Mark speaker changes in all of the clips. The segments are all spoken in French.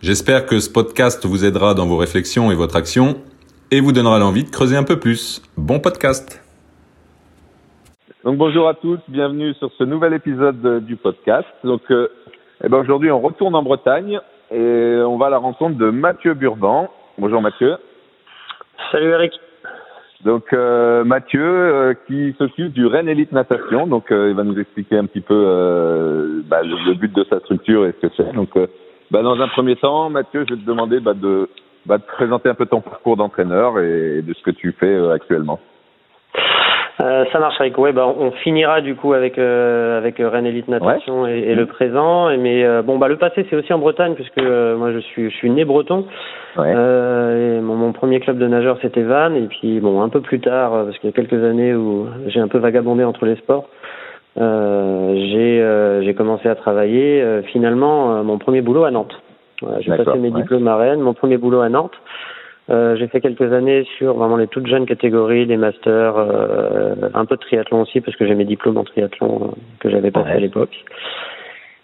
Speaker 1: J'espère que ce podcast vous aidera dans vos réflexions et votre action et vous donnera l'envie de creuser un peu plus. Bon podcast.
Speaker 2: Donc bonjour à tous, bienvenue sur ce nouvel épisode du podcast. Donc euh, eh ben aujourd'hui on retourne en Bretagne et on va à la rencontre de Mathieu Burban. Bonjour Mathieu.
Speaker 3: Salut Eric.
Speaker 2: Donc euh, Mathieu euh, qui s'occupe du Rennes Elite Natation, donc euh, il va nous expliquer un petit peu euh, bah, le, le, but de sa structure et ce que c'est. Donc bah, dans un premier temps, Mathieu, je vais te demander bah, de, bah, de présenter un peu ton parcours d'entraîneur et de ce que tu fais actuellement.
Speaker 3: Euh, ça marche avec ouais bah on finira du coup avec euh, avec Rennes Elite Natation ouais. et, et, le présent mais euh, bon bah le passé c'est aussi en Bretagne puisque moi je suis je suis né breton ouais. et mon, mon, premier club de nageurs c'était Vannes et puis bon un peu plus tard parce qu'il y a quelques années où j'ai un peu vagabondé entre les sports j'ai j'ai commencé à travailler finalement mon premier boulot à Nantes voilà, j'ai passé mes ouais. diplômes à Rennes mon premier boulot à Nantes euh, j'ai fait quelques années sur vraiment les toutes jeunes catégories, les masters, euh, un peu de triathlon aussi parce que j'ai mes diplômes en triathlon euh, que j'avais passé ouais. à l'époque.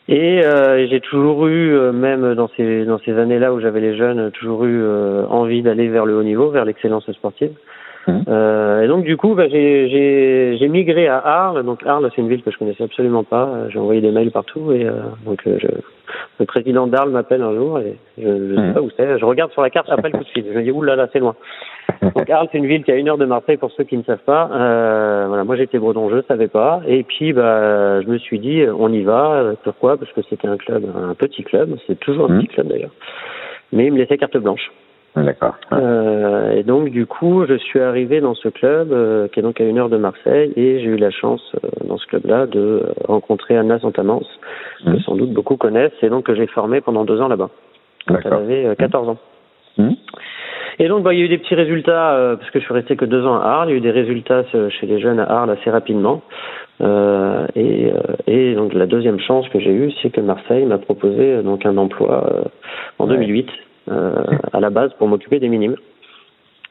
Speaker 3: Et euh, j'ai toujours eu, même dans ces dans ces années-là où j'avais les jeunes, toujours eu envie d'aller vers le haut niveau, vers l'excellence sportive. Mmh. et donc du coup, bah, j'ai migré à Arles. Donc Arles, c'est une ville que je connaissais absolument pas. J'ai envoyé des mails partout et donc je, le président d'Arles m'appelle un jour et je ne sais mmh. pas où c'est. Je regarde sur la carte après le coup de fil. Je me dis, oulala, là, là c'est loin. Donc Arles, c'est une ville qui est à une heure de Marseille pour ceux qui ne savent pas. Euh, voilà, moi j'étais breton, je savais pas. Et puis bah, je me suis dit, on y va. Pourquoi? Parce que c'était un club, un petit club. C'est toujours un mmh. petit club d'ailleurs. Mais il me laissait carte blanche.
Speaker 2: D'accord.
Speaker 3: Euh, et donc du coup, je suis arrivé dans ce club euh, qui est donc à une heure de Marseille et j'ai eu la chance euh, dans ce club-là de rencontrer Anna Santamance, mmh. que sans doute beaucoup connaissent, et donc que j'ai formé pendant deux ans là-bas. Quand elle avait 14 ans.
Speaker 2: Mmh.
Speaker 3: Et donc, bah, il y a eu des petits résultats, euh, parce que je suis resté que deux ans à Arles. Il y a eu des résultats chez les jeunes à Arles assez rapidement. Euh, et, et, donc, la deuxième chance que j'ai eue, c'est que Marseille m'a proposé donc un emploi en ouais. 2008 à la base pour m'occuper des minimes.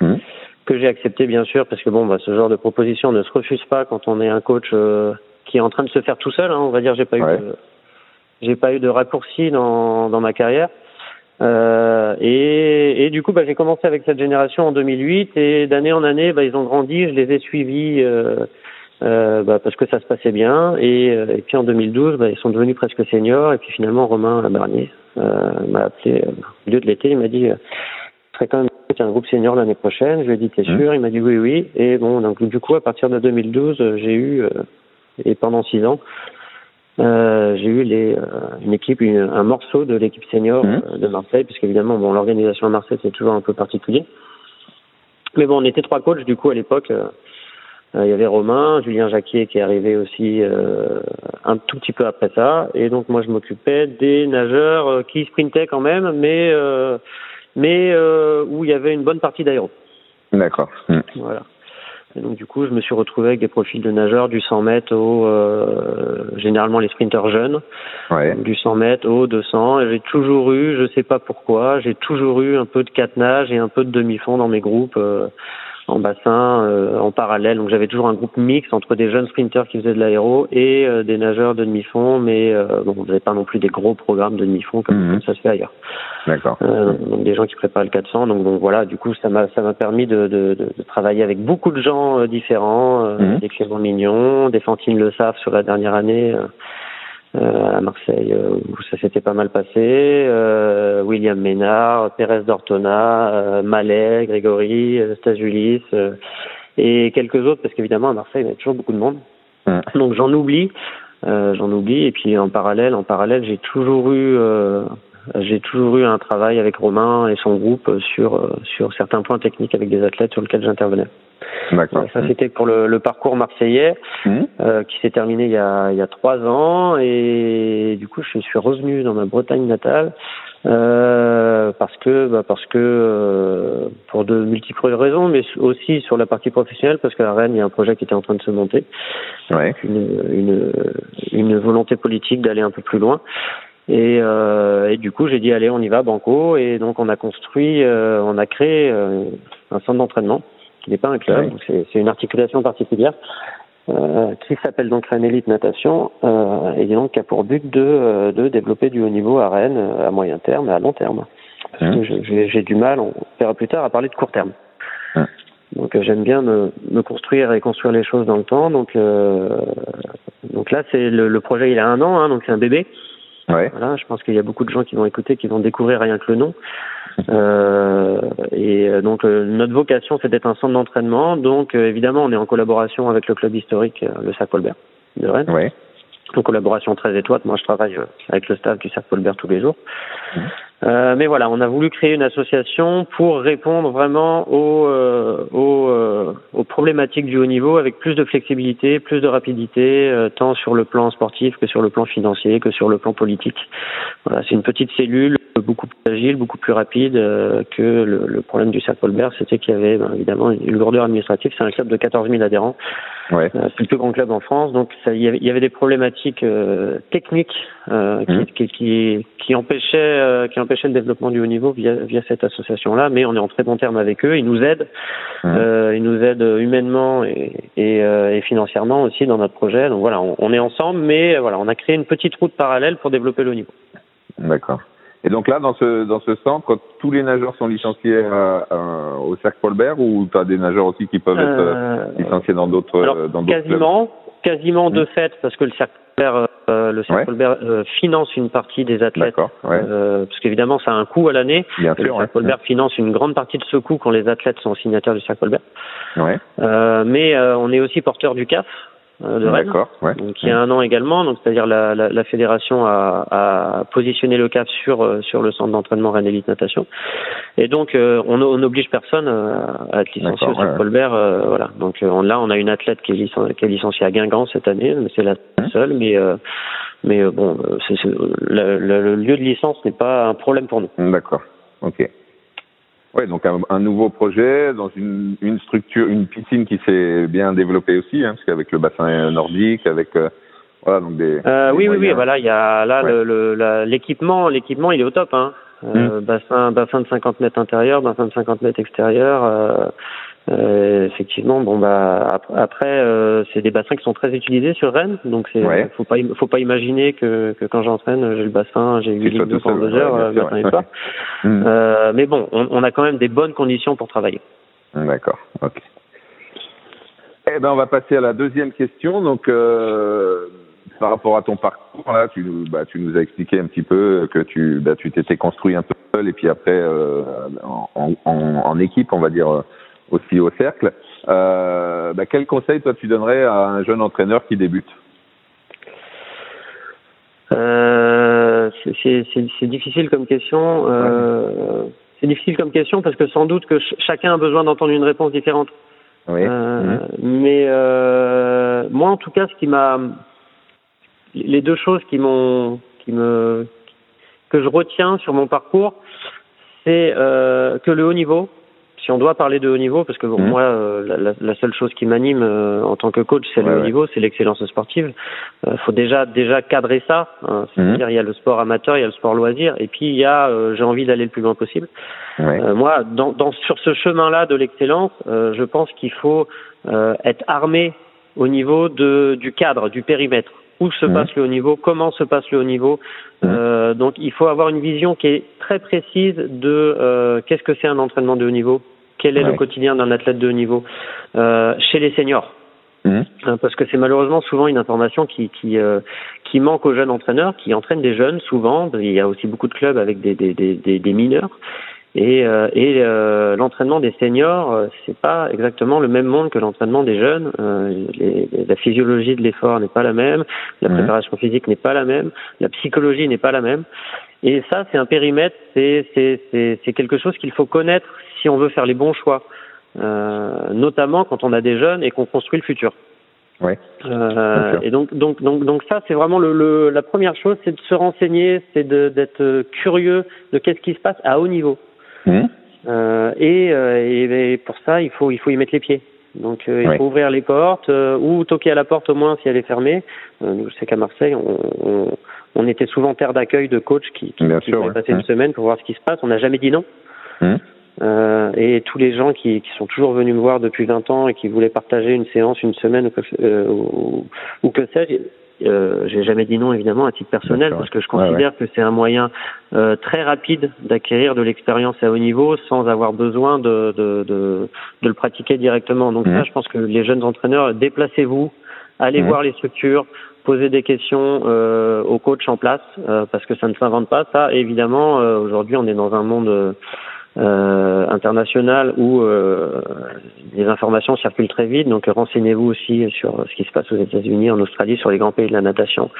Speaker 2: Mmh.
Speaker 3: Que j'ai accepté, bien sûr, parce que bon, bah, ce genre de proposition ne se refuse pas quand on est un coach euh, qui est en train de se faire tout seul. Hein, on va dire, j'ai pas
Speaker 2: ouais.
Speaker 3: eu, de, j'ai pas eu de raccourci dans, dans ma carrière. Euh, et, et, du coup, bah, j'ai commencé avec cette génération en 2008 et d'année en année, bah, ils ont grandi. Je les ai suivis euh, euh, bah, parce que ça se passait bien. Et, et puis en 2012, bah, ils sont devenus presque seniors. Et puis finalement, Romain Barnier euh, m'a appelé au lieu de l'été. Il m'a dit, euh, je serais quand même un groupe senior l'année prochaine. Je lui ai dit, t'es sûr? Il m'a dit oui, oui. Et bon, donc du coup, à partir de 2012, j'ai eu et pendant six ans, euh, j'ai eu les, euh, une équipe, une, un morceau de l'équipe senior
Speaker 2: mmh.
Speaker 3: euh, de Marseille, puisqu'évidemment, bon, l'organisation à Marseille, c'est toujours un peu particulier. Mais bon, on était trois coachs, du coup, à l'époque. Euh, il y avait Romain, Julien Jacquier qui est arrivé aussi un tout petit peu après ça. Et donc, moi, je m'occupais des nageurs qui sprintaient quand même, mais, mais où il y avait une bonne partie d'aéro.
Speaker 2: D'accord.
Speaker 3: Mmh. Voilà. Et donc du coup, je me suis retrouvé avec des profils de nageurs du 100 mètres au euh, généralement les sprinteurs jeunes,
Speaker 2: ouais.
Speaker 3: du 100 mètres au 200. Et j'ai toujours eu, je sais pas pourquoi, j'ai toujours eu un peu de quatre nages et un peu de demi-fond dans mes groupes. En bassin, euh, en parallèle. Donc j'avais toujours un groupe mixte entre des jeunes sprinteurs qui faisaient de l'aéro et euh, des nageurs de demi-fond, mais euh, bon, on faisait pas non plus des gros programmes de demi-fond comme,
Speaker 2: Mhm.
Speaker 3: comme ça se fait ailleurs.
Speaker 2: D'accord.
Speaker 3: Euh, donc des gens qui préparent le 400. Donc, donc voilà, du coup ça m'a ça m'a permis de, de, de, de travailler avec beaucoup de gens euh, différents, euh,
Speaker 2: Mhm.
Speaker 3: des Clément Mignon, des Fantine Le Saf sur la dernière année. Euh, à Marseille euh, où ça s'était pas mal passé, euh, William Ménard, Pérez d'Ortona, euh, Mallet, Grégory, Stajulis euh, et quelques autres parce qu'évidemment à Marseille il y a toujours beaucoup de monde. Donc j'en oublie, euh, j'en oublie et puis en parallèle, en parallèle j'ai toujours eu euh, j'ai toujours eu un travail avec Romain et son groupe sur sur certains points techniques avec des athlètes sur lesquels j'intervenais.
Speaker 2: D'accord.
Speaker 3: Ça c'était pour le, le parcours marseillais
Speaker 2: Mhm.
Speaker 3: euh, qui s'est terminé il y a il y a trois ans et du coup je suis revenu dans ma Bretagne natale euh, parce que bah, parce que euh, pour de multiples raisons, mais aussi sur la partie professionnelle parce qu'à Rennes il y a un projet qui était en train de se monter,
Speaker 2: ouais.
Speaker 3: une, une, une volonté politique d'aller un peu plus loin. Et, euh, et, du coup, j'ai dit allez, on y va, banco. Et donc, on a construit, euh, on a créé euh, un centre d'entraînement qui n'est pas un club, c'est une articulation particulière euh, qui s'appelle donc Rennes Elite Natation euh, et donc qui a pour but de, euh, de développer du haut niveau à Rennes à moyen terme et à long terme. Parce que j'ai du mal, on verra plus tard, à parler de court terme. Donc j'aime bien me, me, construire et construire les choses dans le temps. Donc donc là c'est le, le, projet il a un an, hein, donc c'est un bébé.
Speaker 2: Ouais.
Speaker 3: Voilà, je pense qu'il y a beaucoup de gens qui vont écouter, qui vont découvrir rien que le nom. Euh, et euh, donc euh, notre vocation, c'est d'être un centre d'entraînement. Donc euh, évidemment, on est en collaboration avec le club historique, le Sac Colbert de Rennes.
Speaker 2: Ouais.
Speaker 3: En collaboration très étroite. Moi, je travaille avec le staff du Sac Colbert tous les jours. Euh, mais voilà, on a voulu créer une association pour répondre vraiment aux, euh, aux, euh, aux, problématiques du haut niveau avec plus de flexibilité, plus de rapidité, tant sur le plan sportif que sur le plan financier, que sur le plan politique. Voilà, c'est une petite cellule beaucoup plus agile, beaucoup plus rapide que le, le problème du Cercle Colbert, c'était qu'il y avait ben, évidemment une lourdeur administrative. C'est un club de 14 000 adhérents.
Speaker 2: Ouais.
Speaker 3: c'est le plus grand club en France, donc il, y avait, il y avait des problématiques techniques mmh. qui, qui, qui, empêchaient, qui empêchaient le développement du haut niveau via, via cette association-là, mais on est en très bon terme avec eux. Ils nous aident, mmh. euh, ils nous aident humainement et, et, euh, et, financièrement aussi dans notre projet. Donc voilà, on, on, est ensemble, mais voilà, on a créé une petite route parallèle pour développer le haut niveau.
Speaker 2: D'accord. Et donc là, dans ce dans ce centre, tous les nageurs sont licenciés à, à, au Cercle Colbert ou tu as des nageurs aussi qui peuvent être euh, licenciés dans d'autres dans d'autres
Speaker 3: Quasiment, quasiment mmh. de fait, parce que le Cercle Colbert euh, le Cercle euh, finance une partie des athlètes,
Speaker 2: ouais.
Speaker 3: euh, parce qu'évidemment ça a un coût à l'année.
Speaker 2: Le
Speaker 3: Cercle Colbert finance une grande partie de ce coût quand les athlètes sont signataires du Cercle Colbert.
Speaker 2: Ouais.
Speaker 3: Euh, mais on est aussi porteur du CAF de Rennes,
Speaker 2: ouais.
Speaker 3: donc il y a un an également. Donc c'est-à-dire la, la, la, fédération a, a, positionné le CAF sur sur le centre d'entraînement Rennes Elite Natation, et donc on n'oblige personne à être licencié au Cercle Colbert. voilà. Donc là on a une athlète qui est, licenciée, qui est licenciée à Guingamp cette année, mais c'est la seule, mais mais bon, c'est, le, le, lieu de licence n'est pas un problème pour nous.
Speaker 2: D'accord. Ok. Ouais, donc un, un, nouveau projet dans une, une structure, une piscine qui s'est bien développée aussi, hein, parce qu'avec le bassin nordique, avec euh, voilà donc des.
Speaker 3: Euh,
Speaker 2: des
Speaker 3: oui, oui, oui, voilà, il y a là ouais. le, le l'équipement, l'équipement, il est au top, hein. Euh, mmh. Bassin, bassin de 50 mètres intérieur, bassin de 50 mètres extérieur. Euh, euh, effectivement, bon bah après, euh, c'est des bassins qui sont très utilisés sur Rennes, donc c'est
Speaker 2: ouais.
Speaker 3: faut pas faut pas imaginer que, que quand j'entraîne j'ai le bassin, j'ai 8 lignes d'eau pour deux heures, matin et soir. Euh, mais bon, on, on, a quand même des bonnes conditions pour travailler.
Speaker 2: D'accord, ok. Eh ben on va passer à la deuxième question. Donc euh, par rapport à ton parcours là, tu bah, tu nous as expliqué un petit peu que tu bah, tu t'étais construit un peu seul et puis après euh, en, en, en équipe, on va dire aussi au cercle. Euh, bah, quel conseil toi tu donnerais à un jeune entraîneur qui débute?
Speaker 3: Euh, C'est difficile comme question. Euh, c'est difficile comme question parce que sans doute que ch chacun a besoin d'entendre une réponse différente.
Speaker 2: Oui.
Speaker 3: Mmh. Mais moi, en tout cas, ce qui m'a, les deux choses qui m'ont, qui me, que je retiens sur mon parcours, c'est que le haut niveau, si on doit parler de haut niveau, parce que bon, mmh. moi, euh, la, la, seule chose qui m'anime euh, en tant que coach, c'est
Speaker 2: ouais,
Speaker 3: le haut
Speaker 2: ouais.
Speaker 3: niveau, c'est l'excellence sportive. Il euh, faut déjà déjà cadrer ça. Hein, C'est-à-dire,
Speaker 2: mmh.
Speaker 3: il y a le sport amateur, il y a le sport loisir, et puis il y a, euh, j'ai envie d'aller le plus loin possible.
Speaker 2: Ouais.
Speaker 3: moi, dans, dans, sur ce chemin-là de l'excellence, je pense qu'il faut être armé au niveau de, du cadre, du périmètre où se
Speaker 2: mmh.
Speaker 3: passe le haut niveau, comment se passe le haut niveau.
Speaker 2: Mmh.
Speaker 3: Euh, donc il faut avoir une vision qui est très précise de euh, qu'est-ce que c'est un entraînement de haut niveau, quel est
Speaker 2: ouais.
Speaker 3: le quotidien d'un athlète de haut niveau euh, chez les seniors.
Speaker 2: Mmh.
Speaker 3: Parce que c'est malheureusement souvent une information qui qui, qui manque aux jeunes entraîneurs, qui entraînent des jeunes souvent. Il y a aussi beaucoup de clubs avec des, des, des, des mineurs. Et, euh, et euh, l'entraînement des seniors, euh, c'est pas exactement le même monde que l'entraînement des jeunes. Euh, les, la physiologie de l'effort n'est pas la même, la préparation physique n'est pas la même, la psychologie n'est pas la même. Et ça, c'est un périmètre, c'est c'est quelque chose qu'il faut connaître si on veut faire les bons choix, euh, notamment quand on a des jeunes et qu'on construit le futur.
Speaker 2: Ouais.
Speaker 3: Euh, et donc, donc, donc, donc ça, c'est vraiment le, le, la première chose, c'est de se renseigner, c'est d'être curieux de qu'est-ce qui se passe à haut niveau. Mmh. Et, et, pour ça, il faut il faut y mettre les pieds. Donc il faut ouvrir les portes ou toquer à la porte au moins si elle est fermée. je sais qu'à Marseille, on, on, était souvent terre d'accueil de coachs qui, qui, qui passer une mmh. semaine pour voir ce qui se passe. On n'a jamais dit non. Mmh. Euh, et tous les gens qui, qui, sont toujours venus me voir depuis 20 ans et qui voulaient partager une séance, une semaine ou que, euh, ou, ou que sais-je, euh, j'ai jamais dit non évidemment à titre personnel parce que je considère que c'est un moyen euh, très rapide d'acquérir de l'expérience à haut niveau sans avoir besoin de, de, de, de le pratiquer directement. Donc mmh. ça, je pense que les jeunes entraîneurs, déplacez-vous, allez mmh. voir les structures, posez des questions euh, aux coachs en place euh, parce que ça ne s'invente pas. Ça, évidemment, aujourd'hui, on est dans un monde euh, international où euh, les informations circulent très vite. Donc renseignez-vous aussi sur ce qui se passe aux États-Unis, en Australie, sur les grands pays de la natation,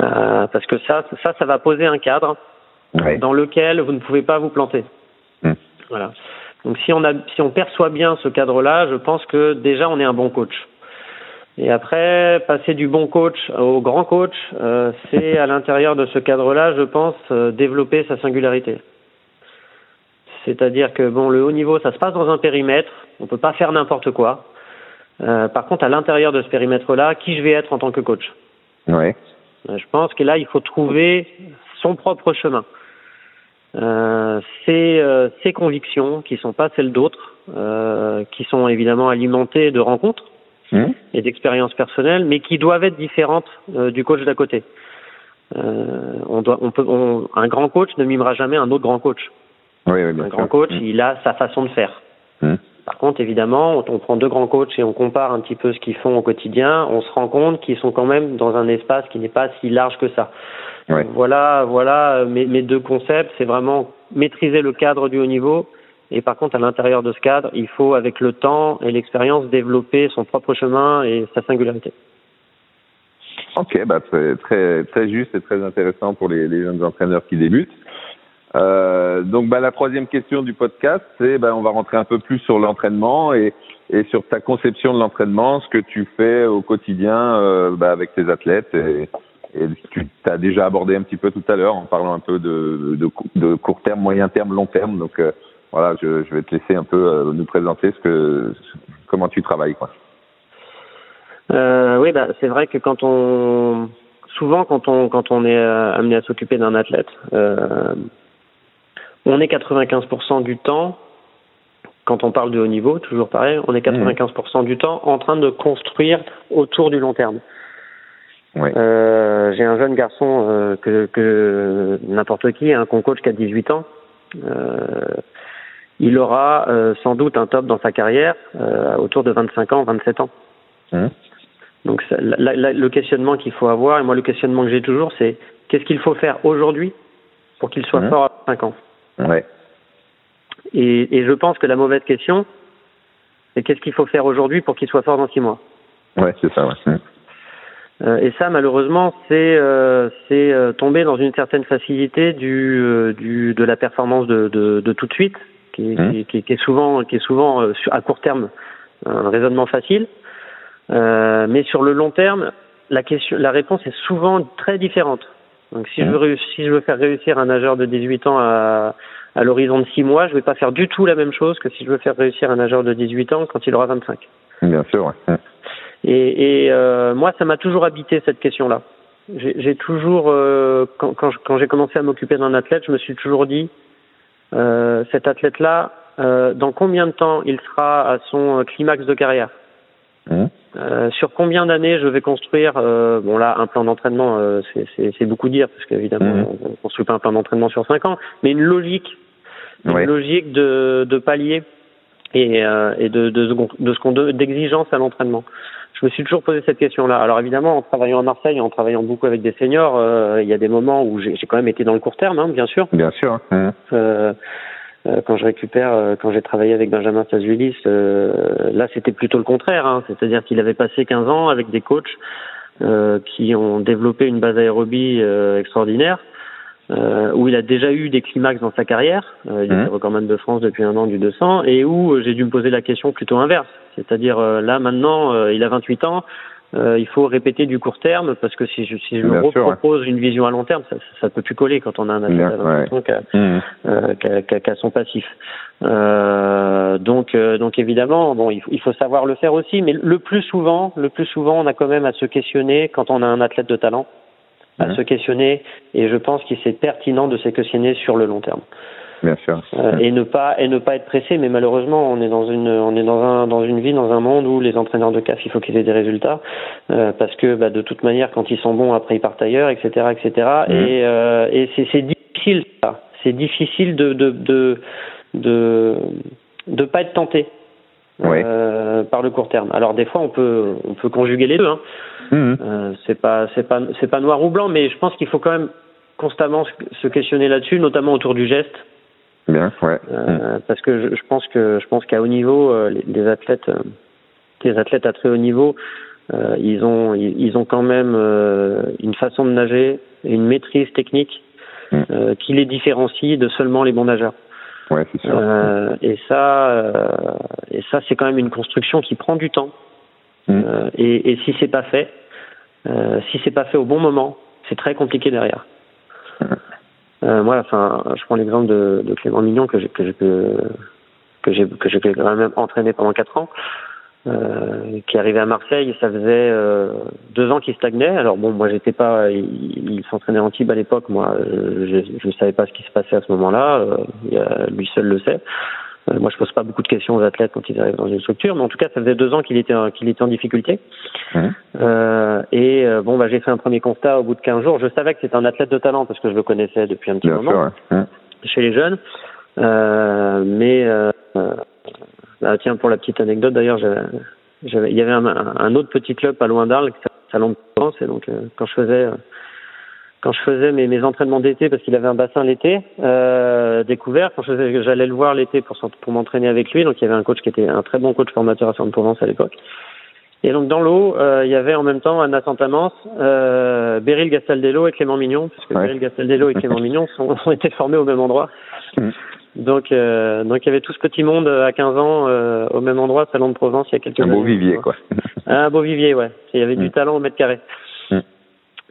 Speaker 3: euh, parce que ça, ça, ça va poser un cadre dans lequel vous ne pouvez pas vous planter. Mm. Voilà. Donc si on a, si on perçoit bien ce cadre-là, je pense que déjà on est un bon coach. Et après, passer du bon coach au grand coach, euh, c'est à l'intérieur de ce cadre-là, je pense, euh, développer sa singularité. C'est-à-dire que bon, le haut niveau, ça se passe dans un périmètre, on peut pas faire n'importe quoi. Euh, par contre, à l'intérieur de ce périmètre-là, qui je vais être en tant que coach?
Speaker 2: Ouais.
Speaker 3: Euh, je pense que là, il faut trouver son propre chemin. Euh, ses, euh, ses convictions, qui sont pas celles d'autres, euh, qui sont évidemment alimentées de rencontres mmh. et d'expériences personnelles, mais qui doivent être différentes euh, du coach d'à côté. on doit, on peut, on, un grand coach ne mimera jamais un autre grand coach.
Speaker 2: Oui, oui,
Speaker 3: un grand coach, mm. il a sa façon de faire. Mm. Par contre, évidemment, on prend deux grands coachs et on compare un petit peu ce qu'ils font au quotidien, on se rend compte qu'ils sont quand même dans un espace qui n'est pas si large que ça. Voilà, voilà mes, mes deux concepts, c'est vraiment maîtriser le cadre du haut niveau et par contre, à l'intérieur de ce cadre, il faut, avec le temps et l'expérience, développer son propre chemin et sa singularité.
Speaker 2: Ok, bah très, très, très juste et très intéressant pour les, les jeunes entraîneurs qui débutent. Euh, donc bah, la troisième question du podcast, c'est bah, on va rentrer un peu plus sur l'entraînement et, et sur ta conception de l'entraînement, ce que tu fais au quotidien euh, bah, avec tes athlètes. Et, et tu t'as déjà abordé un petit peu tout à l'heure en parlant un peu de, de, de, court terme, moyen terme, long terme. Donc euh, voilà, je, je, vais te laisser un peu euh, nous présenter ce que comment tu travailles. Quoi.
Speaker 3: Euh, oui, bah, c'est vrai que quand on souvent quand on quand on est amené à s'occuper d'un athlète, euh, on est 95% du temps, quand on parle de haut niveau, toujours pareil, on est 95% mmh. du temps en train de construire autour du long terme. Euh, J'ai un jeune garçon euh, que, que n'importe qui, un hein, coach qui a 18 ans. Euh, il aura euh, sans doute un top dans sa carrière euh, autour de 25 ans, 27 ans. Mmh. Donc ça, la, la, le questionnement qu'il faut avoir, et moi le questionnement que j'ai toujours, c'est qu'est-ce qu'il faut faire aujourd'hui pour qu'il soit mmh. fort à 5 ans?
Speaker 2: Ouais.
Speaker 3: Et, et je pense que la mauvaise question, c'est qu'est-ce qu'il faut faire aujourd'hui pour qu'il soit fort dans six mois
Speaker 2: Ouais, c'est ça. Ouais. Mmh.
Speaker 3: Euh, et ça, malheureusement, c'est euh, c'est euh, tomber dans une certaine facilité du, euh, du de la performance de, de, de tout de suite, qui, mmh. qui, qui, est souvent qui est souvent euh, à court terme un raisonnement facile, mais sur le long terme, la question, la réponse est souvent très différente. Donc si, mmh. je veux si je veux faire réussir un nageur de 18 ans à, à l'horizon de 6 mois, je ne vais pas faire du tout la même chose que si je veux faire réussir un nageur de 18 ans quand il aura 25.
Speaker 2: Bien sûr, ouais.
Speaker 3: Et, et euh, moi, ça m'a toujours habité cette question-là. J'ai toujours, euh, quand, quand, j'ai commencé à m'occuper d'un athlète, je me suis toujours dit, euh, cet athlète-là, euh, dans combien de temps il sera à son climax de carrière? Mmh. Euh, sur combien d'années je vais construire euh, bon là un plan d'entraînement euh, c'est beaucoup dire parce qu'évidemment mmh. on, on construit pas un plan d'entraînement sur cinq ans mais une logique une logique de, de palier et, euh, et de, de, de ce qu'on d'exigence à l'entraînement je me suis toujours posé cette question-là. Alors évidemment, en travaillant à Marseille, en travaillant beaucoup avec des seniors, euh, il y a des moments où j'ai quand même été dans le court terme, hein, bien sûr.
Speaker 2: Bien sûr.
Speaker 3: Mmh. Euh, quand je récupère, euh, quand j'ai travaillé avec Benjamin Stazulis, euh, là c'était plutôt le contraire, hein, c'est-à-dire qu'il avait passé 15 ans avec des coachs qui ont développé une base aérobie extraordinaire, où il a déjà eu des climax dans sa carrière, il mmh. était recordman de France depuis un an du 200, et où j'ai dû me poser la question plutôt inverse, c'est-à-dire là maintenant il a 28 ans, euh, il faut répéter du court terme parce que si je, si je me propose une vision à long terme, ça ne peut plus coller quand on a un athlète à 20 ans qui a, son passif. Euh, donc, euh, donc évidemment, bon, il faut, il faut savoir le faire aussi, mais le plus souvent, le plus souvent, on a quand même à se questionner quand on a un athlète de talent, à se questionner, et je pense qu'il c'est pertinent de se questionner sur le long terme.
Speaker 2: Bien sûr.
Speaker 3: Euh, et ne pas et ne pas être pressé, mais malheureusement, on est dans une on est dans un dans une vie dans un monde où les entraîneurs de CAF, il faut qu'ils aient des résultats euh, parce que bah, de toute manière, quand ils sont bons, après ils partent ailleurs, etc., etc. Et mmh. euh, et c'est difficile ça. C'est difficile de de de de de pas être tenté. Euh, par le court terme. Alors des fois on peut on peut conjuguer les deux. Hein. Mmh. Euh, c'est pas c'est pas c'est pas noir ou blanc, mais je pense qu'il faut quand même constamment se questionner là-dessus, notamment autour du geste.
Speaker 2: Bien, ouais.
Speaker 3: Euh, parce que je, je, pense que je pense qu'à haut niveau, euh, les, les, athlètes, euh, les athlètes à très haut niveau, euh, ils ont ils, ont quand même une façon de nager une maîtrise technique mm. qui les différencie de seulement les bons nageurs.
Speaker 2: Ouais, c'est sûr.
Speaker 3: et ça, et ça, c'est quand même une construction qui prend du temps. Mm. et, et si c'est pas fait, si c'est pas fait au bon moment, c'est très compliqué derrière. Euh, moi, enfin, je prends l'exemple de, de, Clément Mignon que j'ai que, que, j'ai que j'ai quand même entraîné pendant quatre ans. Euh, qui arrivé à Marseille, ça faisait euh, deux ans qu'il stagnait. Alors bon, moi j'étais pas, il, s'entraînait en Tibes à l'époque. Moi, je ne savais pas ce qui se passait à ce moment-là. Euh, lui seul le sait. Euh, moi, je pose pas beaucoup de questions aux athlètes quand ils arrivent dans une structure, mais en tout cas, ça faisait deux ans qu'il était qu'il était en difficulté. Euh, et euh, bon, bah, j'ai fait un premier constat au bout de 15 jours. Je savais que c'était un athlète de talent parce que je le connaissais depuis un petit moment chez les jeunes. Euh, mais bah, tiens, pour la petite anecdote, d'ailleurs, il y avait un, un, autre petit club pas loin d'Arles, Salon de Provence, et donc quand je faisais quand je faisais mes, mes entraînements d'été, parce qu'il avait un bassin l'été euh, découvert, quand j'allais le voir l'été pour, pour m'entraîner avec lui, donc il y avait un coach qui était un très bon coach formateur à Sainte-Provence à l'époque. Et donc dans l'eau, euh, il y avait en même temps Anna Santamance, euh, Beryl Gastaldello et Clément Mignon, parce que Beryl Gastaldello et Clément Mignon sont, ont été formés au même endroit. Mm. Donc, euh, donc il y avait tout ce petit monde à 15 ans euh, au même endroit, Salon de Provence, il y a quelques
Speaker 2: années.
Speaker 3: Un
Speaker 2: beau vivier, quoi.
Speaker 3: Un beau vivier, ouais. Il y avait du mm. talent au mètre carré.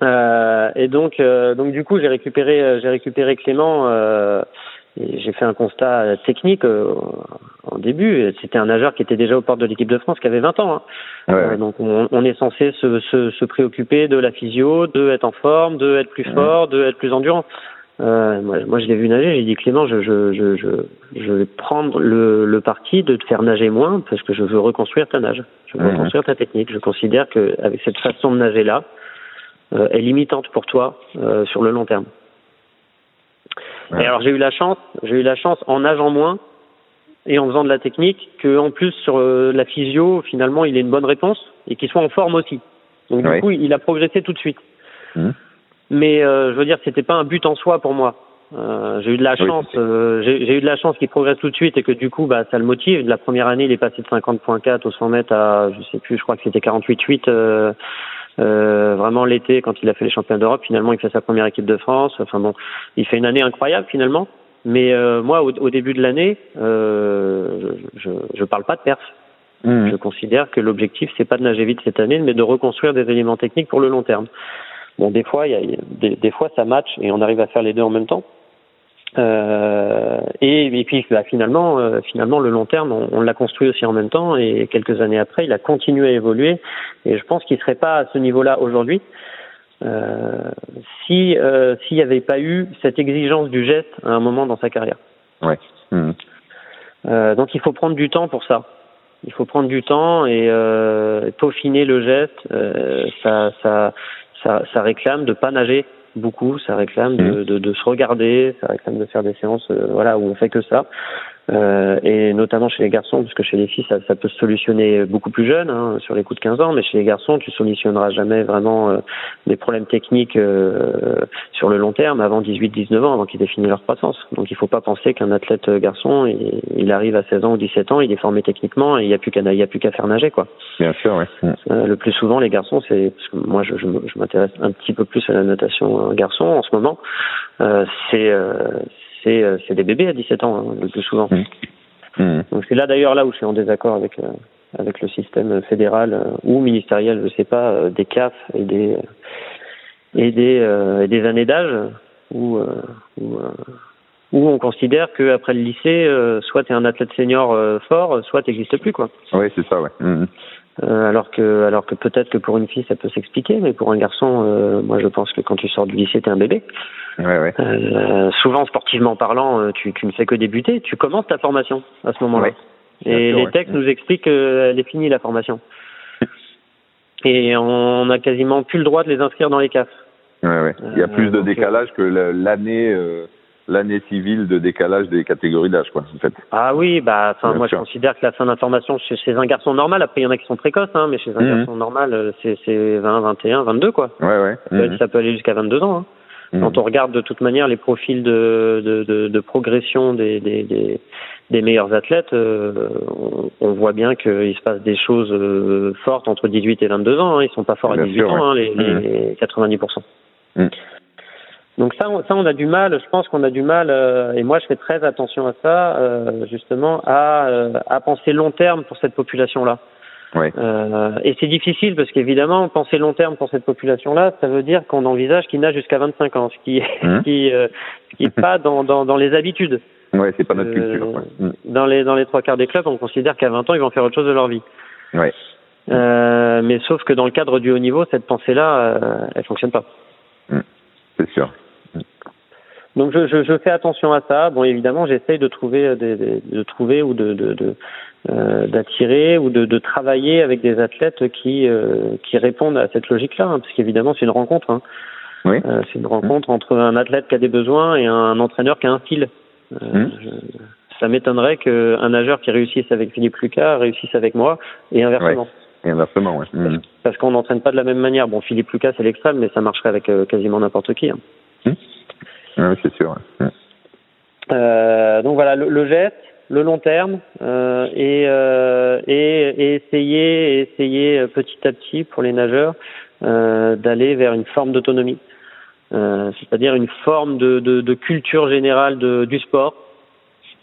Speaker 3: Euh, et donc, euh, donc du coup, j'ai récupéré, euh, j'ai récupéré Clément. Euh, et j'ai fait un constat technique en début. C'était un nageur qui était déjà aux portes de l'équipe de France, qui avait 20 ans. Hein. Ouais. donc, on, on, est censé se, se, se, préoccuper de la physio, de être en forme, de être plus fort, de être plus endurant. moi, moi, je l'ai vu nager. J'ai dit Clément, je, je, je, je, je vais prendre le, le, parti de te faire nager moins parce que je veux reconstruire ta nage. Je veux reconstruire ta technique. Je considère que avec cette façon de nager là, euh, est limitante pour toi euh, sur le long terme. Et alors j'ai eu la chance, j'ai eu la chance en nageant moins et en faisant de la technique que en plus sur euh, la physio finalement il ait une bonne réponse et qu'il soit en forme aussi. Donc du coup il a progressé tout de suite. Mmh. Mais je veux dire c'était pas un but en soi pour moi. Euh, j'ai eu de la chance, j'ai eu de la chance qu'il progresse tout de suite et que du coup bah ça le motive. La première année il est passé de 50.4 au 100 mètres à je sais plus, je crois que c'était 48.8 euh, vraiment l'été, quand il a fait les championnats d'Europe, finalement, il fait sa première équipe de France. Enfin bon, il fait une année incroyable finalement. Mais euh, moi, au, au, début de l'année, euh, je, je parle pas de perf. Mmh. Je considère que l'objectif, c'est pas de nager vite cette année, mais de reconstruire des éléments techniques pour le long terme. Bon, des fois, il y a, des, des fois, ça match et on arrive à faire les deux en même temps. Euh, et, et, puis bah, finalement, euh, finalement, le long terme, on, on l'a construit aussi en même temps. Et quelques années après, il a continué à évoluer. Et je pense qu'il serait pas à ce niveau-là aujourd'hui euh, si euh, s'il n'y avait pas eu cette exigence du geste à un moment dans sa carrière.
Speaker 2: Ouais. Mmh.
Speaker 3: Euh, donc il faut prendre du temps pour ça. Il faut prendre du temps et peaufiner le geste. ça, ça, ça, ça réclame de pas nager beaucoup. Ça réclame de, mmh. de, de, se regarder, ça réclame de faire des séances euh, voilà, où on fait que ça. Euh, et notamment chez les garçons, parce que chez les filles, ça, ça peut se solutionner beaucoup plus jeune, hein, sur les coups de 15 ans, mais chez les garçons, tu solutionneras jamais vraiment euh, des problèmes techniques euh, sur le long terme avant 18-19 ans, avant qu'ils aient fini leur croissance. Donc il faut pas penser qu'un athlète garçon, il, il, arrive à 16 ans ou 17 ans, il est formé techniquement et il n'y a plus qu'à faire nager, quoi.
Speaker 2: Bien sûr, oui.
Speaker 3: Euh, le plus souvent, les garçons, c'est parce que moi, je, je, je m'intéresse un petit peu plus à la natation garçon en ce moment. c'est c'est euh, c'est des bébés à 17 ans hein, le plus souvent. Mmh. Mmh. Donc c'est là d'ailleurs là où je suis en désaccord avec euh, avec le système fédéral ou ministériel, je sais pas, des CAF et des et des, et des années d'âge où, où, où on considère qu'après le lycée, soit tu es un athlète senior fort, soit tu n'existes plus quoi.
Speaker 2: Oui, c'est ça, ouais. Mmh.
Speaker 3: Euh, alors que, alors que peut-être que pour une fille ça peut s'expliquer, mais pour un garçon, euh, moi je pense que quand tu sors du lycée, t'es un bébé.
Speaker 2: Ouais, ouais.
Speaker 3: Euh, souvent sportivement parlant, euh, tu, tu ne fais que débuter, tu commences ta formation à ce moment-là. Et les textes nous expliquent qu'elle est finie la formation. Et on a quasiment plus le droit de les inscrire dans les CAF.
Speaker 2: Ouais, ouais. Il y a plus de décalage que l'année l'année civile de décalage des catégories d'âge, quoi, en fait.
Speaker 3: Ah oui, bah, enfin, moi, je considère que la fin d'information chez, chez, un garçon normal, après, il y en a qui sont précoces, hein, mais chez un mhm. garçon normal, euh, c'est 20, 21, 22, quoi.
Speaker 2: Ouais, ouais.
Speaker 3: Mhm. Ça peut aller jusqu'à 22 ans, hein. Mhm. Quand on regarde de toute manière les profils de, de, de, de progression des, des, des, des, meilleurs athlètes, euh, on, on, voit bien qu'il se passe des choses euh, fortes entre 18 et 22 ans. Hein. Ils sont pas forts à 18 ans, hein, les, les 90%. Donc ça, on, ça, on a du mal. Je pense qu'on a du mal, euh, et moi, je fais très attention à ça, euh, justement, à, euh, à penser long terme pour cette population-là.
Speaker 2: Ouais.
Speaker 3: et c'est difficile parce qu'évidemment, penser long terme pour cette population-là, ça veut dire qu'on envisage qu'il n'a jusqu'à 25 ans, ce qui, mmh. qui, qui est pas dans, dans, dans les habitudes.
Speaker 2: Ouais, c'est pas notre culture.
Speaker 3: Mmh. Dans les dans les trois quarts des clubs, on considère qu'à 20 ans, ils vont faire autre chose de leur vie.
Speaker 2: Ouais.
Speaker 3: mais sauf que dans le cadre du haut niveau, cette pensée-là, elle fonctionne pas.
Speaker 2: Mmh. C'est sûr.
Speaker 3: Donc je, je, je, fais attention à ça. Bon, évidemment, j'essaye de trouver, euh, de, de, de, trouver ou de, de euh, d'attirer ou de, de, travailler avec des athlètes qui euh, qui répondent à cette logique-là, hein, parce qu'évidemment, c'est une rencontre. Hein.
Speaker 2: Oui.
Speaker 3: Euh, c'est une rencontre entre un athlète qui a des besoins et un entraîneur qui a un style. Euh, mmh. ça m'étonnerait qu'un nageur qui réussisse avec Philippe Lucas réussisse avec moi et inversement.
Speaker 2: Et inversement, oui.
Speaker 3: Mmh. Parce qu'on n'entraîne pas de la même manière. Bon, Philippe Lucas, c'est l'extrême, mais ça marcherait avec quasiment n'importe qui. Hein.
Speaker 2: Oui, c'est sûr.
Speaker 3: Euh, donc voilà, le, le, geste, le long terme, euh, et, euh, et, et, essayer, essayer euh, petit à petit pour les nageurs euh, d'aller vers une forme d'autonomie, euh, c'est-à-dire une forme de, de, de culture générale de, du sport,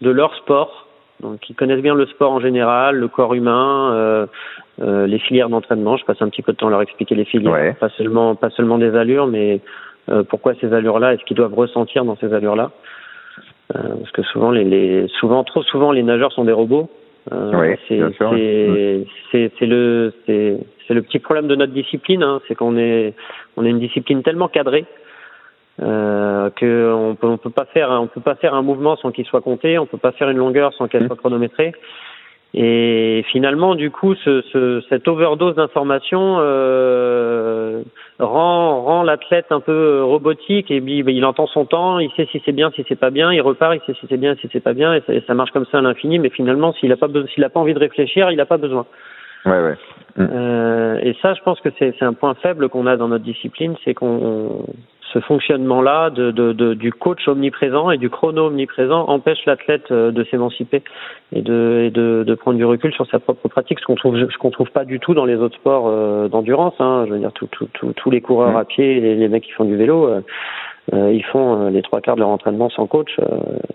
Speaker 3: de leur sport, donc ils connaissent bien le sport en général, le corps humain, euh, euh, les filières d'entraînement. Je passe un petit peu de temps à leur expliquer les filières,
Speaker 2: ouais.
Speaker 3: pas seulement pas seulement des allures, mais pourquoi ces allures-là? Est-ce qu'ils doivent ressentir dans ces allures-là? Euh, Parce que souvent, les, les, souvent, trop souvent, les nageurs sont des robots.
Speaker 2: Euh, oui,
Speaker 3: c'est c'est le le petit problème de notre discipline, hein, c'est qu'on est on est une discipline tellement cadrée euh, qu'on peut on peut pas faire on peut pas faire un mouvement sans qu'il soit compté, on peut pas faire une longueur sans qu'elle mmh. soit chronométrée. Et finalement, du coup, ce, ce, cette overdose d'informations euh, rend, rend l'athlète un peu robotique et puis il entend son temps, il sait si c'est bien, si c'est pas bien, il repart, il sait si c'est bien, si c'est pas bien, et ça, et ça, marche comme ça à l'infini. Mais finalement, s'il a pas s'il a pas envie de réfléchir, il a pas besoin.
Speaker 2: Ouais, ouais.
Speaker 3: Mmh. Euh, et ça, je pense que c'est un point faible qu'on a dans notre discipline, c'est qu'on ce fonctionnement-là de, de, de, du coach omniprésent et du chrono omniprésent empêche l'athlète euh, de s'émanciper et, de, et de, de, prendre du recul sur sa propre pratique, ce qu'on trouve, ce qu'on trouve pas du tout dans les autres sports euh, d'endurance. Hein. Je veux dire, tous les coureurs à pied, les, les, mecs qui font du vélo, euh, ils font les trois quarts de leur entraînement sans coach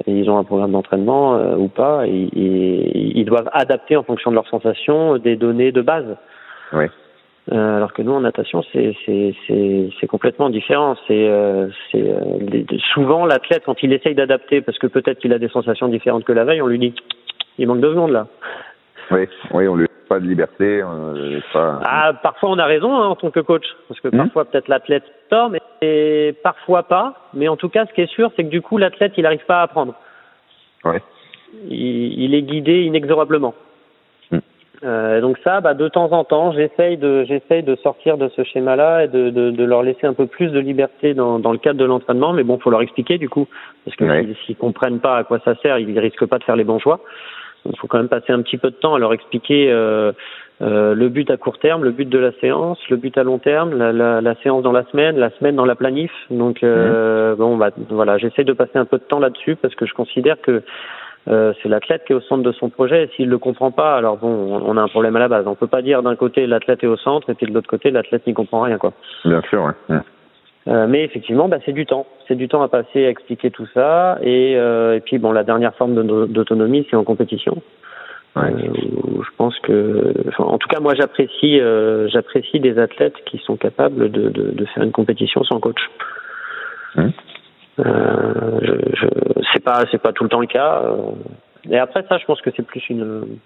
Speaker 3: et ils ont un programme d'entraînement ou pas. Et, et, ils doivent adapter en fonction de leurs sensations des données de base.
Speaker 2: Oui.
Speaker 3: Euh, alors que nous en natation c'est c'est c'est c'est complètement différent. C'est euh, c'est euh, souvent l'athlète quand il essaye d'adapter parce que peut-être qu'il a des sensations différentes que la veille, on lui dit il manque deux secondes là.
Speaker 2: Oui, oui, on lui laisse pas de liberté. On pas...
Speaker 3: Ah, parfois on a raison hein, en tant que coach parce que mmh. parfois peut-être l'athlète tort, mais parfois pas. Mais en tout cas, ce qui est sûr, c'est que du coup l'athlète il n'arrive pas à apprendre.
Speaker 2: Ouais.
Speaker 3: Il, il est guidé inexorablement. Euh, donc ça, bah, de temps en temps, j'essaye de, j'essaye de sortir de ce schéma-là et de, de, de, leur laisser un peu plus de liberté dans, dans le cadre de l'entraînement. Mais bon, faut leur expliquer du coup, parce que
Speaker 2: ouais.
Speaker 3: s'ils comprennent pas à quoi ça sert, ils risquent pas de faire les bons choix. Il faut quand même passer un petit peu de temps à leur expliquer euh, euh, le but à court terme, le but de la séance, le but à long terme, la, la, la séance dans la semaine, la semaine dans la planif. Donc euh, mmh. bon, bah, voilà, j'essaye de passer un peu de temps là-dessus parce que je considère que euh, c'est l'athlète qui est au centre de son projet et s'il le comprend pas, alors bon, on a un problème à la base. On peut pas dire d'un côté l'athlète est au centre et puis de l'autre côté l'athlète n'y comprend rien quoi.
Speaker 2: Bien sûr, ouais.
Speaker 3: Euh, mais effectivement, bah, c'est du temps. C'est du temps à passer à expliquer tout ça. Et, euh, et puis bon, la dernière forme d'autonomie, c'est en compétition. je pense que, en tout cas, moi, j'apprécie, j'apprécie des athlètes qui sont capables de, de, de faire une compétition sans coach. Hum. Euh, je, je c'est pas c'est pas tout le temps le cas. Et après ça, je pense que c'est plus une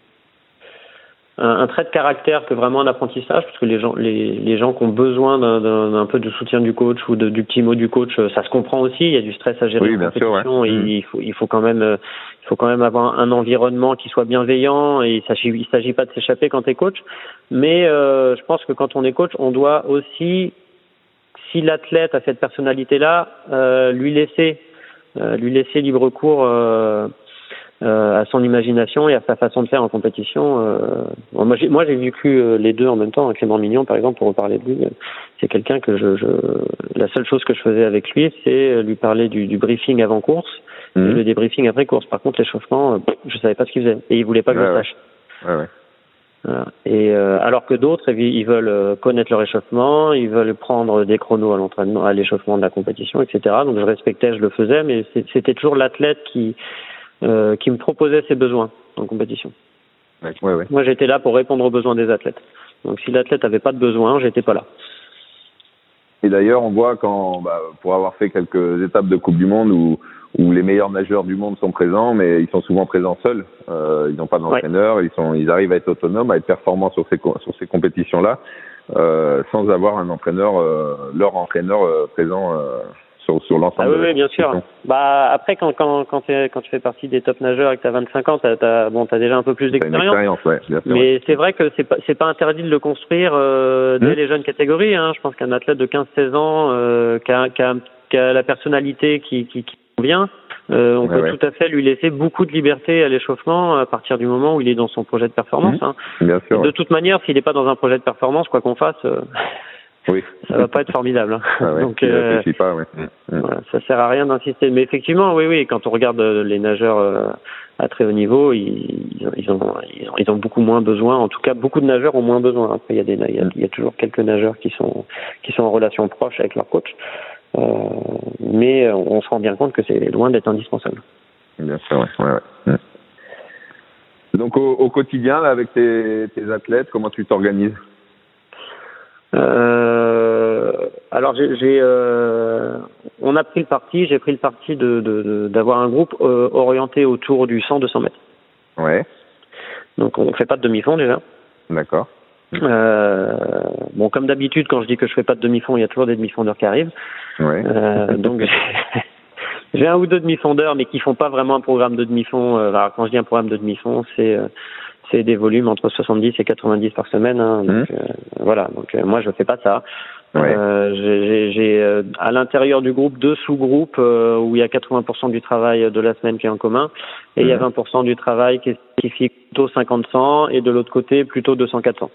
Speaker 3: un, trait de caractère que vraiment un apprentissage, parce que les gens, les, les gens qui ont besoin d'un peu de soutien du coach ou de, du petit mot du coach, ça se comprend aussi. Il y a du stress à gérer.
Speaker 2: Oui, bien sûr,
Speaker 3: et mm. il faut, il faut quand même, il faut quand même avoir un environnement qui soit bienveillant. Et il s'agit, il s'agit pas de s'échapper quand tu es coach, mais euh, je pense que quand on est coach, on doit aussi si l'athlète a cette personnalité-là, euh, lui laisser euh, lui laisser libre cours euh, à son imagination et à sa façon de faire en compétition. moi, j'ai moi j'ai vécu les deux en même temps. Clément Mignon, par exemple, pour reparler de lui, c'est quelqu'un que je, je, la seule chose que je faisais avec lui, c'est lui parler du, du briefing avant course et mhm. le débriefing après course. Par contre, l'échauffement, je savais pas ce qu'il faisait et il voulait pas que je le sache.
Speaker 2: Ouais, ouais.
Speaker 3: Et euh, alors que d'autres, ils veulent euh, connaître leur échauffement, ils veulent prendre des chronos à l'entraînement, à l'échauffement de la compétition, etc. Donc je respectais, je le faisais, mais c'était toujours l'athlète qui euh, qui me proposait ses besoins en compétition.
Speaker 2: Ouais, ouais.
Speaker 3: Moi, j'étais là pour répondre aux besoins des athlètes. Donc si l'athlète avait pas de besoin, j'étais pas là.
Speaker 2: Et d'ailleurs, on voit quand, bah, pour avoir fait quelques étapes de Coupe du Monde où où les meilleurs nageurs du monde sont présents, mais ils sont souvent présents seuls. Euh, ils n'ont pas d'entraîneur, ils sont, ils arrivent à être autonomes, à être performants sur ces sur ces compétitions-là, euh, sans avoir un entraîneur, euh, leur entraîneur euh, présent euh, sur, sur l'ensemble.
Speaker 3: Ah oui, oui bien sûr. Bah après, quand quand quand, quand tu fais partie des top nageurs et que tu as 25 ans, t'as as, bon, t'as déjà un peu plus d'expérience.
Speaker 2: Ouais,
Speaker 3: mais c'est vrai que c'est pas c'est pas interdit de le construire euh, dès hmm. les jeunes catégories. Hein. Je pense qu'un athlète de 15-16 ans euh, qui a, qui, a, qui, a, la personnalité qui, qui, qui bien, euh, on peut tout à fait lui laisser beaucoup de liberté à l'échauffement à partir du moment où il est dans son projet de performance. Mmh. Hein.
Speaker 2: Bien sûr,
Speaker 3: de toute manière, s'il n'est pas dans un projet de performance, quoi qu'on fasse, euh,
Speaker 2: oui.
Speaker 3: ça va pas être formidable. Hein.
Speaker 2: Ah Donc, euh, pas.
Speaker 3: Mmh. Mmh. Voilà, ça sert à rien d'insister. Mais effectivement, oui, oui, quand on regarde euh, les nageurs euh, à très haut niveau, ils, ils, ont, ils, ont, ils ont beaucoup moins besoin. En tout cas, beaucoup de nageurs ont moins besoin. Après, il y a des, il y a, il y a toujours quelques nageurs qui sont qui sont en relation proche avec leur coach. Euh, mais on se rend bien compte que c'est loin d'être indispensable.
Speaker 2: Bien sûr, ouais. ouais, ouais. Donc au, au quotidien, là, avec tes, tes, athlètes, comment tu t'organises?
Speaker 3: Euh, Alors j'ai, euh, on a pris le parti, j'ai pris le parti de, d'avoir un groupe euh, orienté autour du 100-200 mètres.
Speaker 2: Ouais.
Speaker 3: Donc on fait pas de demi-fond déjà.
Speaker 2: D'accord.
Speaker 3: Euh, bon, comme d'habitude, quand je dis que je fais pas de demi-fond, il y a toujours des demi-fondeurs qui arrivent.
Speaker 2: Ouais.
Speaker 3: Euh, donc j'ai un ou deux demi-fondeurs, mais qui font pas vraiment un programme de demi-fond. Euh, alors quand je dis un programme de demi-fond, c'est euh, c'est des volumes entre 70 et 90 par semaine. Hein, donc, mmh. euh, voilà. Donc moi je fais pas ça.
Speaker 2: Ouais.
Speaker 3: j'ai à l'intérieur du groupe deux sous-groupes où il y a 80% du travail de la semaine qui est en commun et il y a 20% mmh. du travail qui est spécifique plutôt 50-100 et de l'autre côté plutôt 200-400.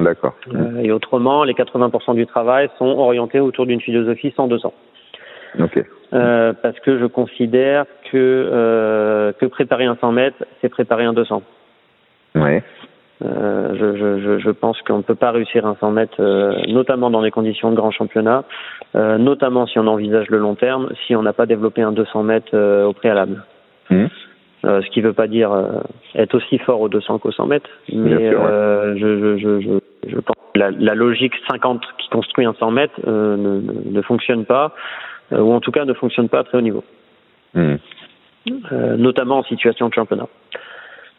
Speaker 2: D'accord.
Speaker 3: Euh, et autrement, les 80% du travail sont orientés autour d'une philosophie 100-200.
Speaker 2: Ok.
Speaker 3: Euh, parce que je considère que euh, que préparer un 100 mètres, c'est préparer un 200.
Speaker 2: Ouais.
Speaker 3: Euh, je, je, je pense qu'on ne peut pas réussir un 100 mètres, euh, notamment dans les conditions de grand championnat, euh, notamment si on envisage le long terme, si on n'a pas développé un 200 mètres au préalable.
Speaker 2: Mmh.
Speaker 3: Euh, ce qui ne veut pas dire être aussi fort aux 200 qu'aux 100 mètres, mais je, je, je, pense que la, la, logique 50 qui construit un 100 mètres ne, ne, ne, fonctionne pas, ou en tout cas ne fonctionne pas à très haut niveau,
Speaker 2: mmh.
Speaker 3: notamment en situation de championnat.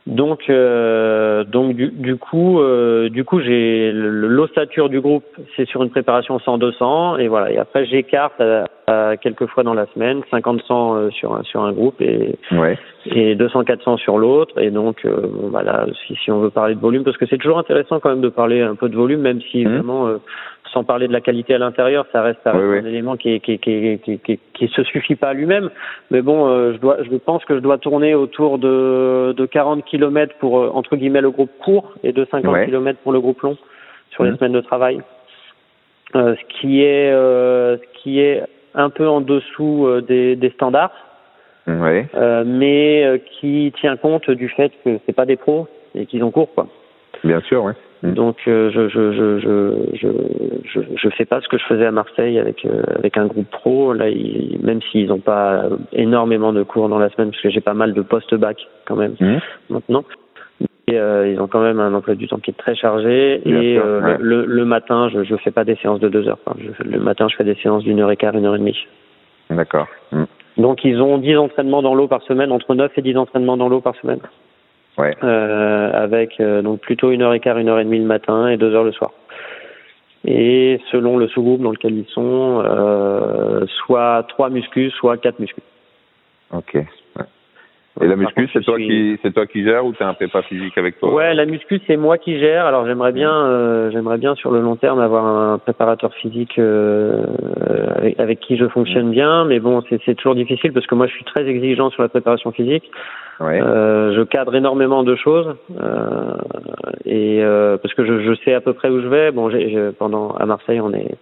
Speaker 3: Donc, euh, donc du, du, coup, euh, du coup, j'ai l'ossature du groupe, c'est sur une préparation 100-200 et voilà. Et après, j'écarte à, quelques fois dans la semaine, 50-100 euh, sur un sur un groupe et
Speaker 2: ouais.
Speaker 3: et 200-400 sur l'autre. Et donc, euh, bon, voilà, si, si on veut parler de volume, parce que c'est toujours intéressant quand même de parler un peu de volume, même si mmh. vraiment sans parler de la qualité à l'intérieur, ça reste un élément qui, qui, qui, qui, se suffit pas à lui-même. Mais bon, euh, je dois, je pense que je dois tourner autour de, de 40 km pour euh, entre guillemets le groupe court et de 50 ouais. km pour le groupe long sur les mmh. semaines de travail. Euh, ce qui est, ce qui est un peu en dessous des, des standards,
Speaker 2: ouais.
Speaker 3: mais qui tient compte du fait que c'est pas des pros et qu'ils ont cours quoi.
Speaker 2: Bien sûr, ouais.
Speaker 3: Mm. Donc euh, je, je, je, je, je, je, fais pas ce que je faisais à Marseille avec euh, avec un groupe pro. Là, ils, même s'ils n'ont pas énormément de cours dans la semaine, parce que j'ai pas mal de post-bac quand même
Speaker 2: mmh.
Speaker 3: maintenant. ils ont quand même un emploi du temps qui est très chargé et le, le, matin, je ne fais pas des séances de deux heures. le matin, je fais des séances d'une heure et quart, une heure et demie.
Speaker 2: D'accord. Hmm.
Speaker 3: Donc ils ont 10 entraînements dans l'eau par semaine, entre 9 et 10 entraînements dans l'eau par semaine.
Speaker 2: Ouais.
Speaker 3: Euh, avec euh, donc plutôt une heure et quart, une heure et demie le matin et deux heures le soir. Et selon le sous-groupe dans lequel ils sont, euh, soit trois muscus, soit quatre muscus.
Speaker 2: Ok. Et la muscu, c'est toi qui c'est toi qui gères ou t'as un prépa physique avec toi?
Speaker 3: Ouais, la muscu c'est moi qui gère. Alors j'aimerais bien euh, j'aimerais bien sur le long terme avoir un préparateur physique euh, avec, avec, qui je fonctionne bien, mais bon c'est toujours difficile parce que moi je suis très exigeant sur la préparation physique.
Speaker 2: Ouais.
Speaker 3: Euh, je cadre énormément de choses euh, et euh, parce que je, je, sais à peu près où je vais. Bon, j'ai pendant à Marseille on est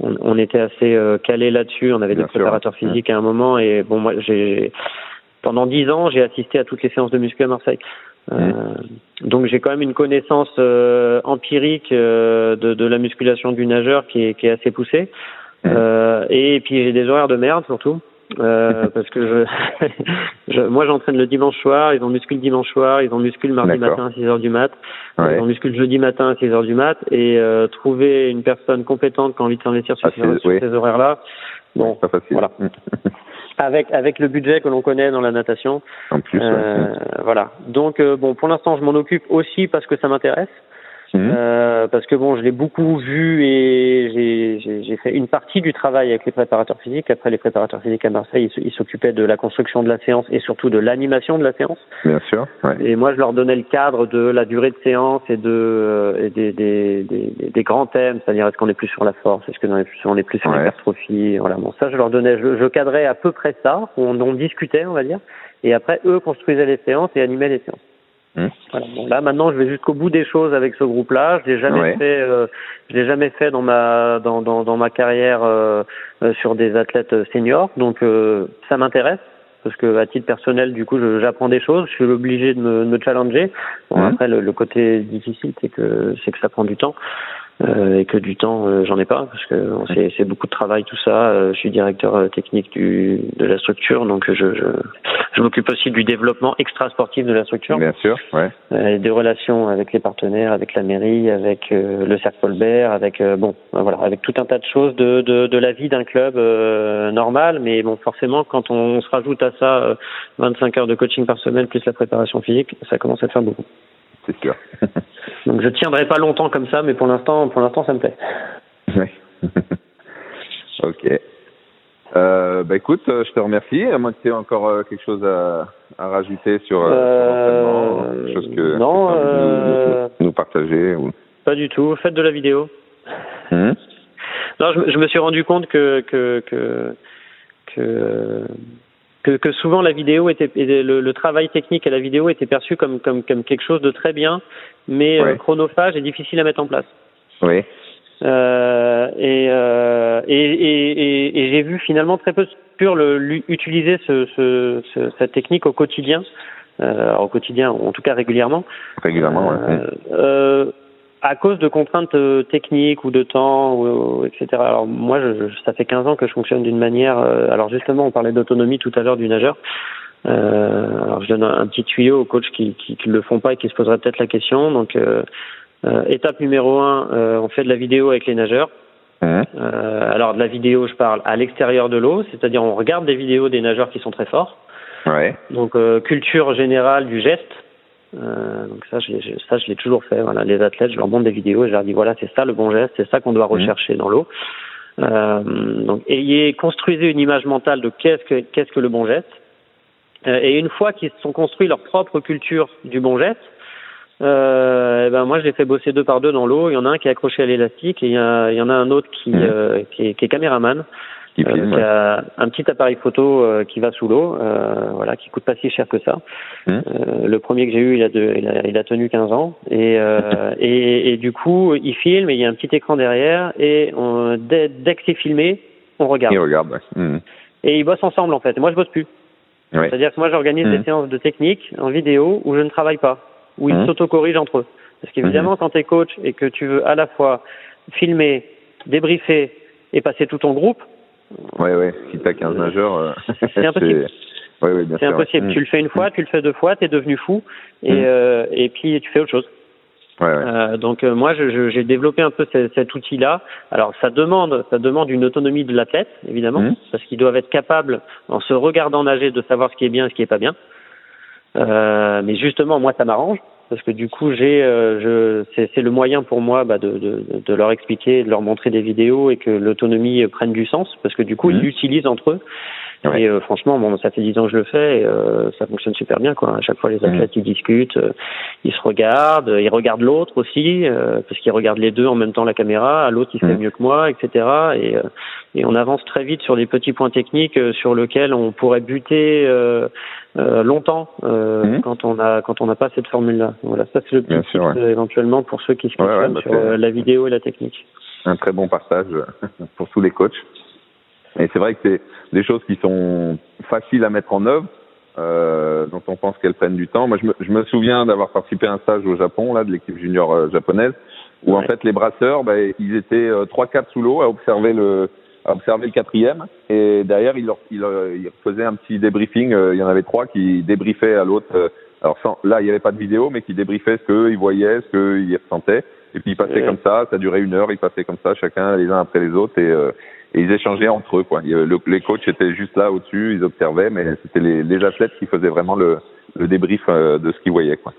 Speaker 3: on, on était assez euh, calé là-dessus. On avait des préparateurs physiques à un moment et bon moi j'ai pendant dix ans, j'ai assisté à toutes les séances de muscu à Marseille. Euh, donc j'ai quand même une connaissance euh, empirique euh, de, de, la musculation du nageur qui est, qui est assez poussée. Euh, et puis j'ai des horaires de merde surtout. Euh, parce que je, je moi j'entraîne le dimanche soir, ils ont muscu le dimanche soir, ils ont muscu le mardi matin à 6 heures du mat, ils ont muscu le jeudi matin à 6 heures du mat et euh, trouver une personne compétente qui a envie de s'investir sur, ah, ces, ces horaires-là, bon,
Speaker 2: pas facile.
Speaker 3: voilà. avec avec le budget que l'on connaît dans la natation.
Speaker 2: En plus.
Speaker 3: Euh, Voilà. Donc euh, bon, pour l'instant, je m'en occupe aussi parce que ça m'intéresse. Mhm. Euh, parce que bon, je l'ai beaucoup vu et j'ai fait une partie du travail avec les préparateurs physiques. Après, les préparateurs physiques à Marseille, ils s'occupaient de la construction de la séance et surtout de l'animation de la séance.
Speaker 2: Bien sûr. Ouais.
Speaker 3: Et moi, je leur donnais le cadre de la durée de séance et de euh, et des, des, des, des, grands thèmes, c'est-à-dire est-ce qu'on est plus sur la force, est-ce qu'on est plus, sur l'hypertrophie. Voilà. Bon, ça, je leur donnais, je, je cadrais à peu près ça. On, on discutait, on va dire. Et après, eux construisaient les séances et animaient les séances.
Speaker 2: Mmh.
Speaker 3: Voilà. Bon, là maintenant, je vais jusqu'au bout des choses avec ce groupe-là. Je l'ai jamais
Speaker 2: Ouais.
Speaker 3: fait. Euh, je l'ai jamais fait dans ma dans dans, dans ma carrière euh, euh, sur des athlètes seniors. Donc euh, ça m'intéresse parce que à titre personnel, du coup, j'apprends des choses. Je suis obligé de me, de me challenger. Bon,
Speaker 2: Mhm.
Speaker 3: après, le, le côté difficile, c'est que c'est que ça prend du temps. Euh, et que du temps euh, j'en ai pas parce que bon, c'est beaucoup de travail tout ça Euh, je suis directeur technique du de la structure donc je je, je m'occupe aussi du développement extra sportif de la structure
Speaker 2: Bien sûr. Ouais.
Speaker 3: des relations avec les partenaires, avec la mairie, avec le cercle Colbert, avec bon, voilà, avec tout un tas de choses de de, de la vie d'un club euh, normal. Mais bon, forcément, quand on, se rajoute à ça euh, 25 heures de coaching par semaine plus la préparation physique, ça commence à faire beaucoup.
Speaker 2: C'est sûr.
Speaker 3: Donc je tiendrai pas longtemps comme ça, mais pour l'instant, pour l'instant, ça me plaît.
Speaker 2: Ouais. ok. Euh, bah écoute, euh, je te remercie. À moins que tu aies encore euh, quelque chose à, à rajouter sur, euh, sur quelque chose que
Speaker 3: non,
Speaker 2: que nous-
Speaker 3: euh,
Speaker 2: nous, nous partager. Ou...
Speaker 3: Pas du tout. Faites de la vidéo.
Speaker 2: Hum
Speaker 3: Non, je, je me suis rendu compte que que que que, que, que souvent la vidéo était le, le travail technique à la vidéo était perçu comme comme comme quelque chose de très bien, mais
Speaker 2: Ouais.
Speaker 3: euh, chronophage et difficile à mettre en place.
Speaker 2: Oui.
Speaker 3: Euh, et, euh, et, et, et, et j'ai vu finalement très peu de structures le, utiliser ce, ce, ce- cette technique au quotidien, euh, au quotidien, en tout cas régulièrement.
Speaker 2: Régulièrement, ouais.
Speaker 3: À cause de contraintes euh, techniques ou de temps, ou, etc. Alors moi, je, je- ça fait 15 ans que je fonctionne d'une manière. euh, alors justement, on parlait d'autonomie tout à l'heure du nageur. Euh, alors je donne un, un petit tuyau aux coachs qui, qui, qui le font pas et qui se poseraient peut-être la question. Donc euh, euh, étape numéro un, euh, on fait de la vidéo avec les nageurs. Alors de la vidéo, je parle à l'extérieur de l'eau, c'est-à-dire on regarde des vidéos des nageurs qui sont très forts.
Speaker 2: Ouais.
Speaker 3: Donc euh, culture générale du geste. Euh, donc ça, je, l'ai- je- ça, je l'ai toujours fait. Voilà, les athlètes, je leur montre des vidéos et je leur dis voilà, c'est ça le bon geste, c'est ça qu'on doit rechercher dans l'eau. Euh, donc ayez construisez une image mentale de qu'est-ce que qu'est-ce que le bon geste. Euh, et une fois qu'ils se sont construits leur propre culture du bon geste, euh, eh ben moi je les fais bosser deux par deux dans l'eau. Il y en a un qui est accroché à l'élastique et il y, a- il y en a un autre qui,
Speaker 2: Mhm.
Speaker 3: euh, qui, est, qui est caméraman.
Speaker 2: Filme,
Speaker 3: qui a un petit appareil photo euh, qui va sous l'eau, euh, voilà, qui coûte pas si cher que ça.
Speaker 2: Mhm.
Speaker 3: Euh, le premier que j'ai eu, il a, de, il, a, il a tenu 15 ans, et, euh, et, et du coup, il filme, et il y a un petit écran derrière, et on, dès, dès que c'est filmé, on regarde.
Speaker 2: Il regarde, ouais. Hum.
Speaker 3: Et ils bossent ensemble en fait. Moi, je bosse plus.
Speaker 2: Ouais.
Speaker 3: C'est-à-dire que moi, j'organise
Speaker 2: Mhm.
Speaker 3: des séances de technique en vidéo où je ne travaille pas, où ils
Speaker 2: Mhm.
Speaker 3: s'auto-corrigent entre eux. Parce qu'évidemment, quand tu es coach et que tu veux à la fois filmer, débriefer et passer tout ton groupe,
Speaker 2: Ouais, ouais. Si t'as 15 nageurs, euh,
Speaker 3: C'est impossible. c'est impossible. Mm. Tu le fais une fois, mm. tu le fais deux fois, tu es devenu fou et, mm. euh, et puis tu fais autre chose. Euh, donc euh, moi, j'ai développé un peu cet, outil-là. Alors ça demande, ça demande une autonomie de l'athlète, évidemment, parce qu'ils doivent être capables, en se regardant nager, de savoir ce qui est bien et ce qui est pas bien. Euh, mais justement, moi, ça m'arrange parce que du coup, j'ai, euh, je, c'est, le moyen pour moi bah, de, de, de, leur expliquer, de leur montrer des vidéos et que l'autonomie prenne du sens, parce que du coup, ils mmh. l'utilisent entre eux. Et euh, franchement, bon, ça fait dix ans que je le fais, et, euh, ça fonctionne super bien. Quoi. À chaque fois, les athlètes ils discutent, euh, ils se regardent, ils regardent l'autre aussi, parce qu'ils regardent les deux en même temps la caméra. L'autre, il fait mieux que moi, etc. Et, et on avance très vite sur des petits points techniques sur lesquels on pourrait buter longtemps quand on a quand on n'a pas cette formule-là. Voilà, ça c'est le petit éventuellement pour ceux qui se questionnent bah, sur la vidéo et la technique.
Speaker 2: Un très bon partage pour tous les coachs. Et c'est vrai que c'est des choses qui sont faciles à mettre en œuvre, euh, dont on pense qu'elles prennent du temps. Moi, je me, je me souviens d'avoir participé à un stage au Japon, là, de l'équipe junior euh, japonaise, où en fait les brasseurs, bah, ils étaient euh, trois, quatre sous l'eau à observer le à observer le quatrième, et derrière ils leur, ils, ils faisaient un petit débriefing. Euh, il y en avait trois qui débriefaient à l'autre. alors sans, là, il n'y avait pas de vidéo, mais qui débriefaient ce qu'eux ils voyaient, ce qu'ils ressentaient. Et puis ils passaient comme ça, ça durait une heure, ils passaient comme ça, chacun les uns après les autres, et et ils échangeaient entre eux. Quoi. les coachs étaient juste là au-dessus, ils observaient, mais c'était les, les, athlètes qui faisaient vraiment le, le débrief euh, de ce qu'ils voyaient. Quoi.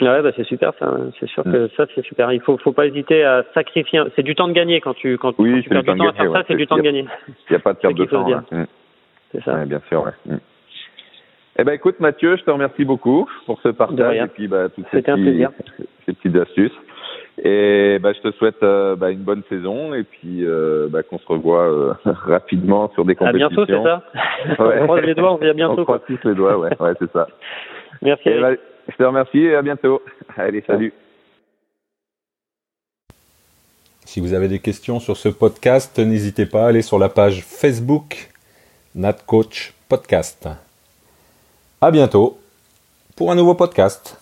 Speaker 3: Ouais, bah c'est super ça. C'est sûr que mm. ça c'est super. Il faut faut pas hésiter à sacrifier. C'est du temps de gagner quand tu quand,
Speaker 2: oui,
Speaker 3: tu perds du temps, à faire ça, c'est du temps de gagner.
Speaker 2: Il n'y a pas de perte de temps. Mm. C'est ça. Ouais, bien sûr. Ouais. Mm. Eh ben écoute Mathieu, je te remercie beaucoup pour ce partage et puis bah, toutes ces, petits, ces petites astuces. Et bah, je te souhaite euh, bah, une bonne saison et puis euh, bah, qu'on se revoit euh, rapidement sur des compétitions.
Speaker 3: À bientôt, c'est ça On croise les doigts, on se dit à bientôt.
Speaker 2: On croise tous les doigts, ouais, ouais c'est ça.
Speaker 3: Merci.
Speaker 2: Bah, je te remercie et à bientôt. Allez, salut.
Speaker 1: Si vous avez des questions sur ce podcast, n'hésitez pas à aller sur la page Facebook NatCoach Podcast. À bientôt pour un nouveau podcast.